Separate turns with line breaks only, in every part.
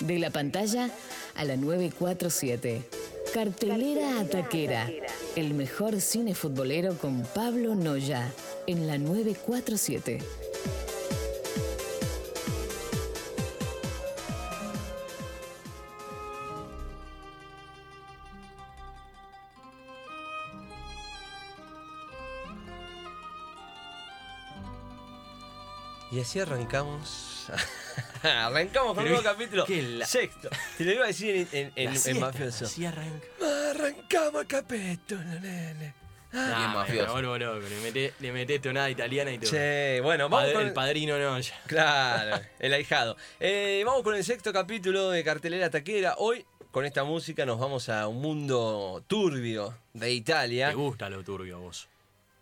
De la pantalla a la 947. Cartelera Ataquera. El mejor cine futbolero con Pablo Noya. En la 947.
Y así arrancamos. arrancamos con un nuevo capítulo. Sexto. Te lo iba a decir en, en, en- en mafioso.
Así arranca.
Arrancamos capítulo, nene.
Ah,
mafioso.
bueno, vuelvo loco. Le meté, le meté tonada italiana y todo.
Che, bueno, vamos
Padre-
con
El padrino no, ya.
Claro, el ahijado. Eh, vamos con el sexto capítulo de Cartelera Taquera. Hoy, con esta música, nos vamos a un mundo turbio de Italia.
Te gusta lo turbio a vos.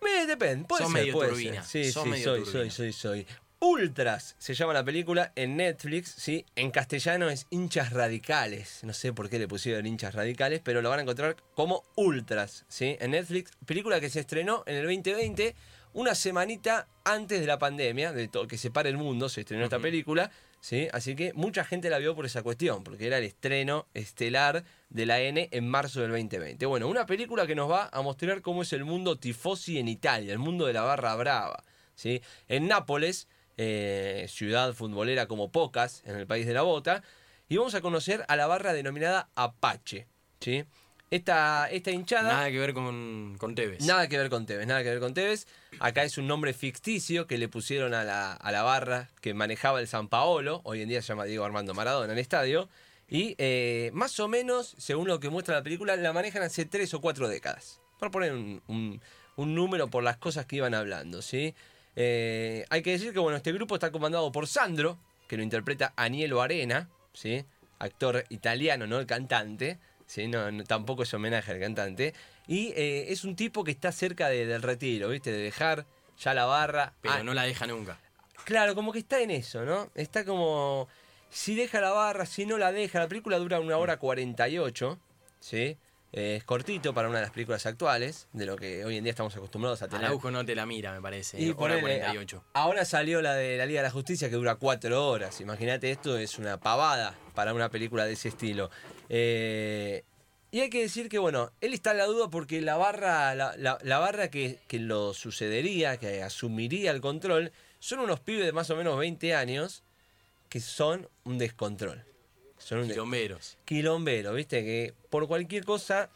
Me depende, puede ser,
medio
puede
turbina,
ser. Sí,
sos
sí,
medio
soy,
turbina.
soy, soy, soy. Ultras se llama la película en Netflix, sí. En castellano es hinchas radicales. No sé por qué le pusieron hinchas radicales, pero lo van a encontrar como Ultras, sí. En Netflix, película que se estrenó en el 2020, una semanita antes de la pandemia, de todo que se pare el mundo, se estrenó esta película, sí. Así que mucha gente la vio por esa cuestión, porque era el estreno estelar de la N en marzo del 2020. Bueno, una película que nos va a mostrar cómo es el mundo tifosi en Italia, el mundo de la barra brava. ¿sí? En Nápoles, eh, ciudad futbolera como pocas en el país de la bota, y vamos a conocer a la barra denominada Apache. ¿sí? Esta, esta hinchada...
Nada que ver con, con Tevez.
Nada que ver con Tevez, nada que ver con Tevez. Acá es un nombre ficticio que le pusieron a la, a la barra que manejaba el San Paolo, hoy en día se llama Diego Armando Maradona en el estadio. Y eh, más o menos, según lo que muestra la película, la manejan hace tres o cuatro décadas. Para poner un, un- un número por las cosas que iban hablando, ¿sí? Eh, hay que decir que bueno, este grupo está comandado por Sandro, que lo interpreta Anielo Arena, ¿sí? Actor italiano, no el cantante. ¿sí? No, no- tampoco es homenaje al cantante. Y eh, es un tipo que está cerca de- del retiro, ¿viste? De dejar ya la barra.
Pero
Ah,
no la deja nunca.
Claro, como que está en eso, ¿no? Está como. Si deja la barra, si no la deja. La película dura una hora 48, ¿sí? Eh, es cortito para una de las películas actuales, de lo que hoy en día estamos acostumbrados a tener.
Araujo no te la mira, me parece.
Y
hora
ponele,
48.
a- ahora salió la de la Liga de la Justicia que dura cuatro horas. Imagínate, esto es una pavada para una película de ese estilo. Eh, y hay que decir que, bueno, él está en la duda porque la barra, la, la- la barra que, que lo sucedería, que asumiría el control, son unos pibes de más o menos 20 años que son un descontrol. Son un
Quilomberos.
quilombero, ¿viste? Que por cualquier cosa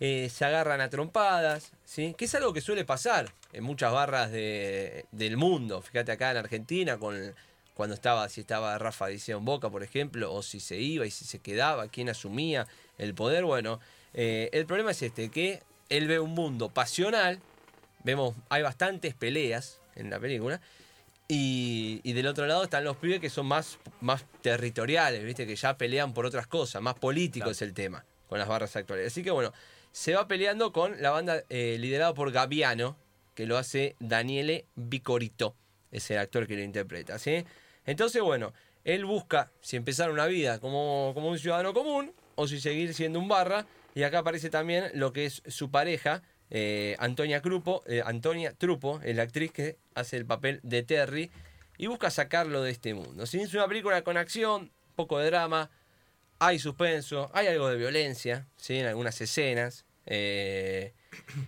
eh, se agarran a trompadas, ¿sí? Que es algo que suele pasar en muchas barras de- del mundo. Fíjate acá en Argentina, con, cuando estaba, si estaba Rafa Diceo en Boca, por ejemplo, o si se iba y si se quedaba, quién asumía el poder. Bueno, eh, el problema es este, que él ve un mundo pasional, vemos, hay bastantes peleas en la película, y, y del otro lado están los pibes que son más, más territoriales, ¿viste? Que ya pelean por otras cosas, más político
Claro.
es el tema con las barras actuales. Así que bueno, se va peleando con la banda eh, liderada por Gaviano, que lo hace Daniele Vicorito, es el actor que lo interpreta, ¿sí? Entonces, bueno, él busca si empezar una vida como, como un ciudadano común o si seguir siendo un barra. Y acá aparece también lo que es su pareja, eh, Antonia, Trupo, eh, Antonia Trupo, la actriz que hace el papel de Terry y busca sacarlo de este mundo. ¿sí? Es una película con acción, poco de drama, hay suspenso, hay algo de violencia ¿sí? en algunas escenas. eh,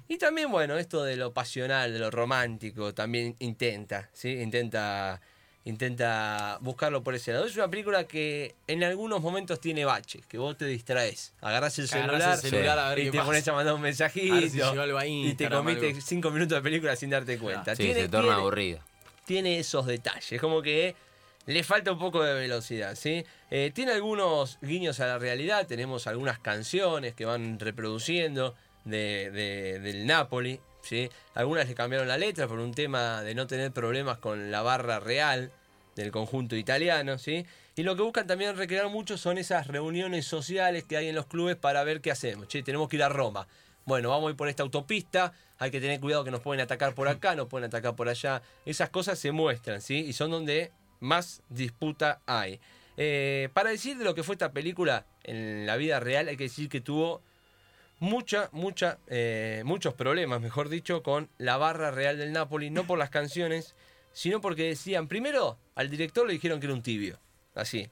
y también, bueno, esto de lo pasional, de lo romántico, también intenta, ¿sí? Intenta, intenta buscarlo por ese lado. Es una película que en algunos momentos tiene baches, que vos te distraes. Agarrás el
Agarrás
celular,
el celular a ver
y
qué
te
pasa.
pones a mandar un
A ver si
mensajito y te comiste
algo.
cinco minutos de película sin darte cuenta.
Sí,
Tiene-
se torna
tiene-
aburrido.
tiene esos detalles, como que le falta un poco de velocidad, ¿sí? Eh, tiene algunos guiños a la realidad, tenemos algunas canciones que van reproduciendo de, de- del Napoli, ¿sí? Algunas le cambiaron la letra por un tema de no tener problemas con la barra real del conjunto italiano, ¿sí? Y lo que buscan también recrear mucho son esas reuniones sociales que hay en los clubes para ver qué hacemos. Tenemos que ir a Roma. Bueno, vamos a ir por esta autopista, hay que tener cuidado que nos pueden atacar por acá, nos pueden atacar por allá. Esas cosas se muestran, ¿sí? Y son donde más disputa hay. Eh, para decir de lo que fue esta película en la vida real, hay que decir que tuvo mucha, mucha, eh, muchos problemas, mejor dicho, con la barra real del Napoli, no por las canciones, sino porque decían, primero, al director le dijeron que era un tibio, así.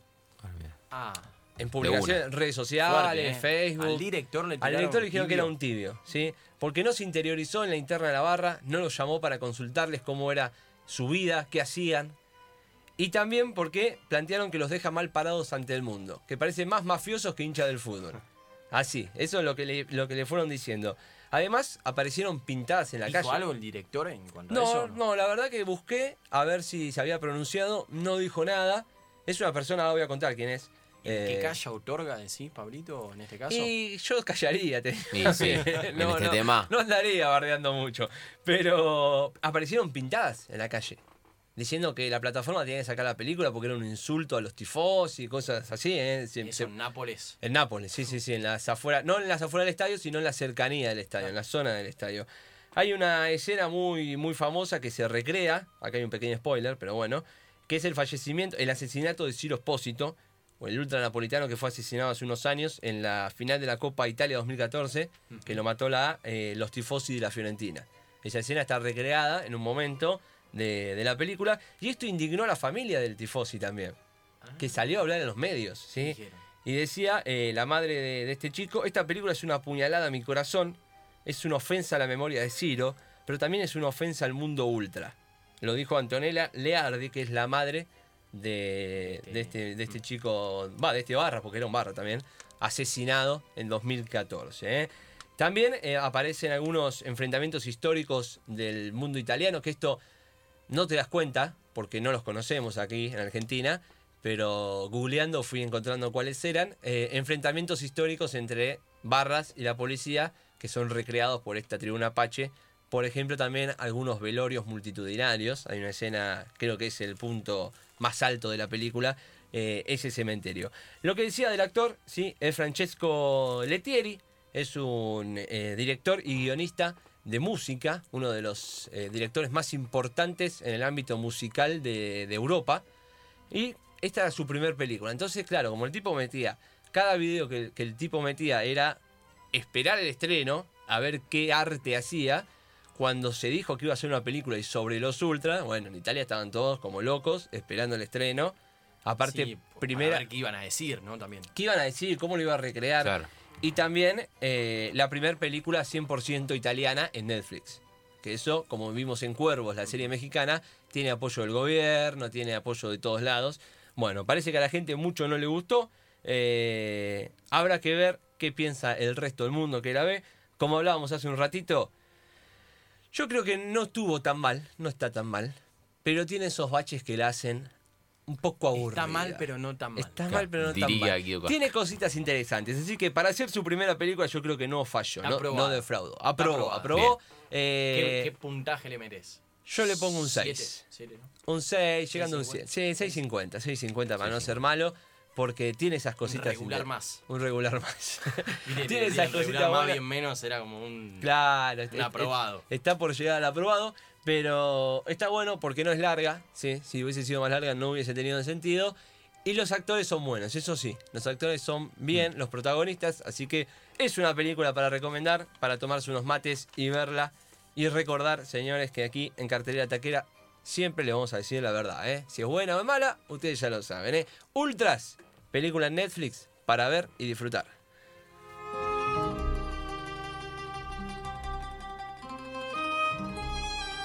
Ah,
en publicaciones, en redes sociales,
Fuerte, ¿eh?
Facebook.
Al director le
Al
tiraron
director le dijeron que era un tibio, ¿sí? Porque no se interiorizó en la interna de la barra, no los llamó para consultarles cómo era su vida, qué hacían. Y también porque plantearon que los deja mal parados ante el mundo, que parecen más mafiosos que hinchas del fútbol. Así, eso es lo que le, lo que le fueron diciendo. Además, aparecieron pintadas en la
¿Dijo
calle.
algo el director en cuanto a
No,
eso?
no, la verdad que busqué a ver si se había pronunciado, no dijo nada. Es una persona, ahora voy a contar quién es.
¿Y ¿Qué
Eh,
calla otorga, decís, Pablito, en este caso?
Y yo callaría, te
Sí, sí, en
no,
este
no,
tema.
No andaría bardeando mucho. Pero aparecieron pintadas en la calle. Diciendo que la plataforma tenía que sacar la película porque era un insulto a los tifos y cosas así. ¿eh? Se-
Eso
se-
en Nápoles.
en Nápoles, sí, sí, sí, en las afueras, no en las afueras del estadio, sino en la cercanía del estadio, en la zona del estadio. Hay una escena muy, muy famosa que se recrea, acá hay un pequeño spoiler, pero bueno, que es el fallecimiento, el asesinato de Ciro Espósito, o el ultranapolitano que fue asesinado hace unos años en la final de la Copa Italia 2014, que lo mató la, eh, los tifosi de la Fiorentina. Esa escena está recreada en un momento de, de la película, y esto indignó a la familia del tifosi también, que salió a hablar en los medios, ¿sí? Y decía eh, la madre de, de este chico, esta película es una puñalada a mi corazón, es una ofensa a la memoria de Ciro, pero también es una ofensa al mundo ultra. Lo dijo Antonella Leardi, que es la madre de, de este, de este chico, va, de este barra, porque era un barra también, asesinado en 2014. ¿eh? También eh, aparecen algunos enfrentamientos históricos del mundo italiano, que esto no te das cuenta, porque no los conocemos aquí en Argentina, pero googleando fui encontrando cuáles eran. eh, enfrentamientos históricos entre barras y la policía que son recreados por esta tribuna Apache. Por ejemplo, también algunos velorios multitudinarios. Hay una escena, creo que es el punto más alto de la película, eh, ese cementerio. Lo que decía del actor, sí, es Francesco Lettieri, es un eh, director y guionista de música, uno de los eh, directores más importantes en el ámbito musical de, de Europa. Y esta era su primer película. Entonces, claro, como el tipo metía, cada video que, que el tipo metía era esperar el estreno, a ver qué arte hacía. Cuando se dijo que iba a ser una película y sobre los ultras, bueno, en Italia estaban todos como locos esperando el estreno. Aparte,
Sí,
primera,
A ver qué iban a decir, ¿no? También.
¿qué iban a decir? ¿Cómo lo iba a recrear?
Claro.
Y también eh, la primera película 100% italiana en Netflix. Que eso, como vimos en Cuervos, la serie mexicana, tiene apoyo del gobierno, tiene apoyo de todos lados. Bueno, parece que a la gente mucho no le gustó. Eh, habrá que ver qué piensa el resto del mundo que la ve. Como hablábamos hace un ratito, yo creo que no estuvo tan mal, no está tan mal, pero tiene esos baches que la hacen un poco aburrida.
Está mal, pero no tan mal.
Está mal, pero no tan
Diría
mal.
Guido Casca.
Tiene cositas interesantes. Así que para hacer su primera película, yo creo que no falló, no, defraudó. Aprobó, aprobó.
¿Qué,
Eh,
qué puntaje le metes?
yo le pongo un
Siete,
6.
siete, ¿no?
Un 6, llegando a un 7.
6.50.
Sí, 6.50. 6.50 para no ser malo. Porque tiene esas cositas.
regular
inter-
más.
Un regular más. Tiene esas
decían,
cositas
regular más
buenas.
bien menos era como un...
Claro,
Un aprobado.
Está por llegar al aprobado, pero está bueno porque no es larga. ¿sí? Si hubiese sido más larga, no hubiese tenido sentido. Y los actores son buenos, eso sí. Los actores son bien, los protagonistas. Así que es una película para recomendar, para tomarse unos mates y verla. Y recordar, señores, que aquí en Cartelera Taquera siempre le vamos a decir la verdad. ¿eh? Si es buena o mala, ustedes ya lo saben. ¿eh? Ultras, película en Netflix para ver y disfrutar.